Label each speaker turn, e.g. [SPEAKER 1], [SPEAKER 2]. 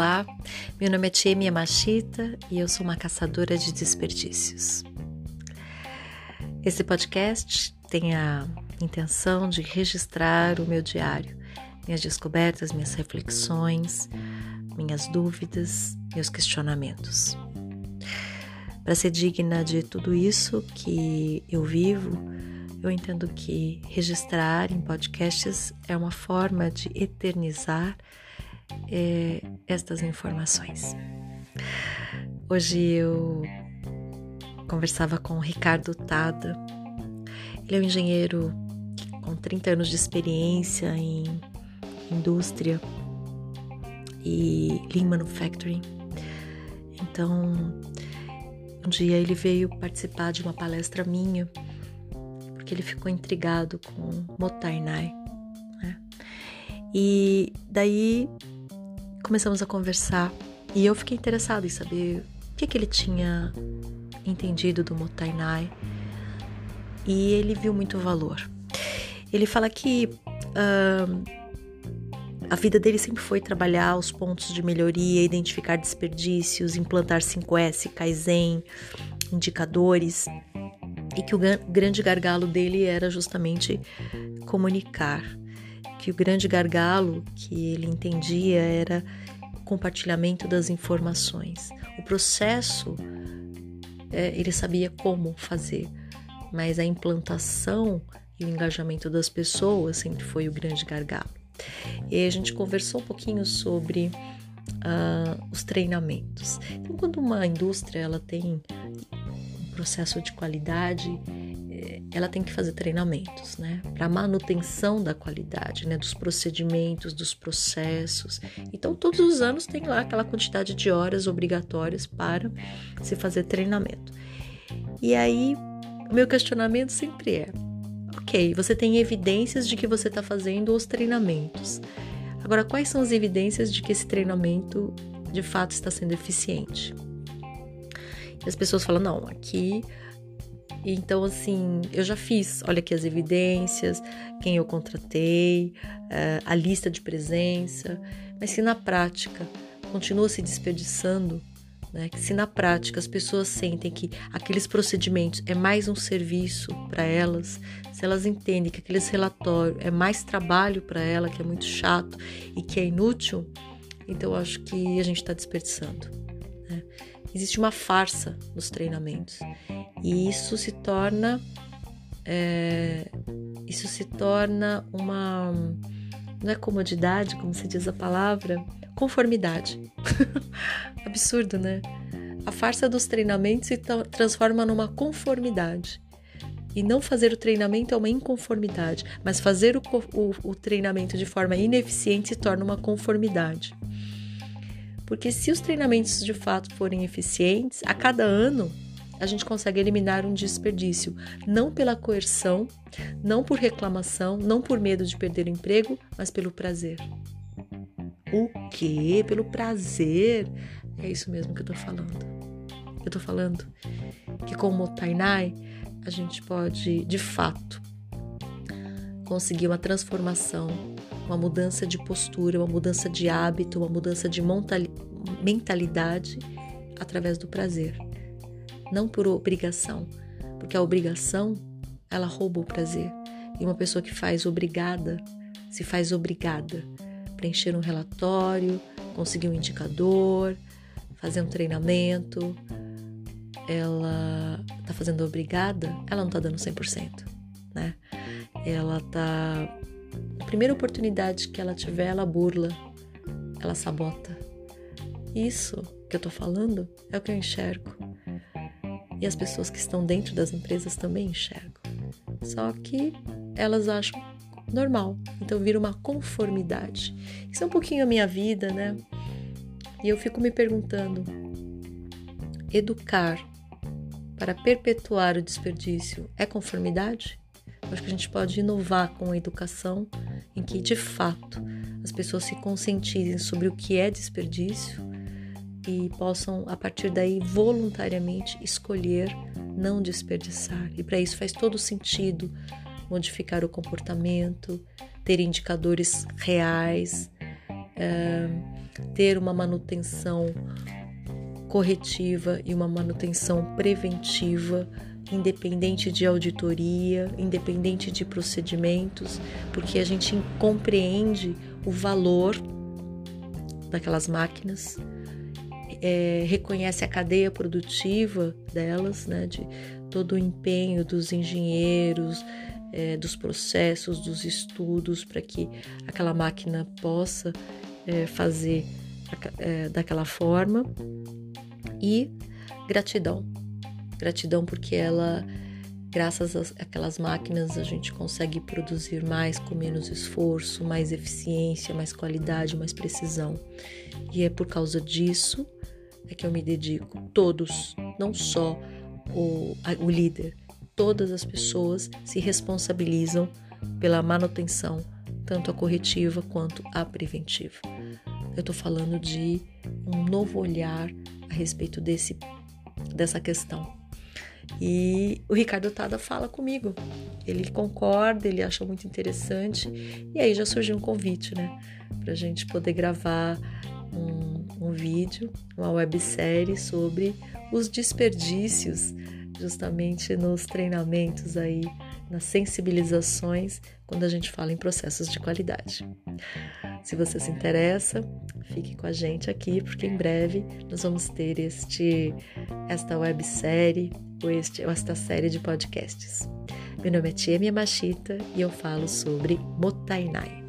[SPEAKER 1] Olá, meu nome é Tia Yamashita e eu sou uma caçadora de desperdícios. Esse podcast tem a intenção de registrar o meu diário, minhas descobertas, minhas reflexões, minhas dúvidas, meus questionamentos. Para ser digna de tudo isso que eu vivo, eu entendo que registrar em podcasts é uma forma de eternizar é, estas informações. Hoje eu conversava com o Ricardo Tada. Ele é um engenheiro com 30 anos de experiência em indústria e lean manufacturing. Então, um dia ele veio participar de uma palestra minha porque ele ficou intrigado com Motainai. Né? E daí começamos a conversar e eu fiquei interessada em saber o que, que ele tinha entendido do Motainai e ele viu muito valor. Ele fala que uh, a vida dele sempre foi trabalhar os pontos de melhoria, identificar desperdícios, implantar 5S, Kaizen, indicadores, e que o grande gargalo dele era justamente comunicar que o grande gargalo que ele entendia era o compartilhamento das informações. O processo, é, ele sabia como fazer, mas a implantação e o engajamento das pessoas sempre foi o grande gargalo. E a gente conversou um pouquinho sobre uh, os treinamentos. Então, quando uma indústria ela tem um processo de qualidade, ela tem que fazer treinamentos, né, para manutenção da qualidade, né, dos procedimentos, dos processos. Então, todos os anos tem lá aquela quantidade de horas obrigatórias para se fazer treinamento. E aí, o meu questionamento sempre é: ok, você tem evidências de que você está fazendo os treinamentos. Agora, quais são as evidências de que esse treinamento de fato está sendo eficiente? E as pessoas falam: não, aqui então, assim, eu já fiz, olha aqui as evidências, quem eu contratei, eh, a lista de presença, mas se na prática continua se desperdiçando, né, se na prática as pessoas sentem que aqueles procedimentos é mais um serviço para elas, se elas entendem que aqueles relatórios é mais trabalho para ela, que é muito chato e que é inútil, então eu acho que a gente está desperdiçando. Né? Existe uma farsa nos treinamentos e isso se torna é, isso se torna uma não é comodidade, como se diz a palavra, conformidade. Absurdo, né? A farsa dos treinamentos se transforma numa conformidade. E não fazer o treinamento é uma inconformidade, mas fazer o, o, o treinamento de forma ineficiente se torna uma conformidade. Porque se os treinamentos de fato forem eficientes, a cada ano a gente consegue eliminar um desperdício, não pela coerção, não por reclamação, não por medo de perder o emprego, mas pelo prazer. O quê? Pelo prazer? É isso mesmo que eu tô falando. Eu tô falando que com o Tainai a gente pode, de fato, conseguir uma transformação, uma mudança de postura, uma mudança de hábito, uma mudança de mentalidade através do prazer não por obrigação, porque a obrigação ela rouba o prazer. E uma pessoa que faz obrigada, se faz obrigada, preencher um relatório, conseguir um indicador, fazer um treinamento, ela tá fazendo obrigada, ela não tá dando 100%, né? Ela tá na primeira oportunidade que ela tiver, ela burla, ela sabota. Isso que eu tô falando é o que eu enxergo e as pessoas que estão dentro das empresas também enxergam. Só que elas acham normal, então vira uma conformidade. Isso é um pouquinho a minha vida, né? E eu fico me perguntando: educar para perpetuar o desperdício é conformidade? Acho que a gente pode inovar com a educação em que, de fato, as pessoas se conscientizem sobre o que é desperdício e possam, a partir daí, voluntariamente escolher não desperdiçar. E para isso faz todo sentido modificar o comportamento, ter indicadores reais, é, ter uma manutenção corretiva e uma manutenção preventiva, independente de auditoria, independente de procedimentos, porque a gente compreende o valor daquelas máquinas, é, reconhece a cadeia produtiva delas, né, de todo o empenho dos engenheiros, é, dos processos, dos estudos, para que aquela máquina possa é, fazer é, daquela forma. E gratidão. Gratidão porque ela, graças àquelas máquinas, a gente consegue produzir mais com menos esforço, mais eficiência, mais qualidade, mais precisão. E é por causa disso é que eu me dedico, todos, não só o, o líder, todas as pessoas se responsabilizam pela manutenção, tanto a corretiva quanto a preventiva. Eu estou falando de um novo olhar a respeito desse, dessa questão. E o Ricardo Tada fala comigo. Ele concorda, ele acha muito interessante. E aí já surgiu um convite, né? Para a gente poder gravar um, um vídeo, uma websérie sobre os desperdícios justamente nos treinamentos aí, nas sensibilizações, quando a gente fala em processos de qualidade. Se você se interessa, fique com a gente aqui, porque em breve nós vamos ter este, esta websérie ou, este, ou esta série de podcasts. Meu nome é Tia Machita e eu falo sobre Motainai.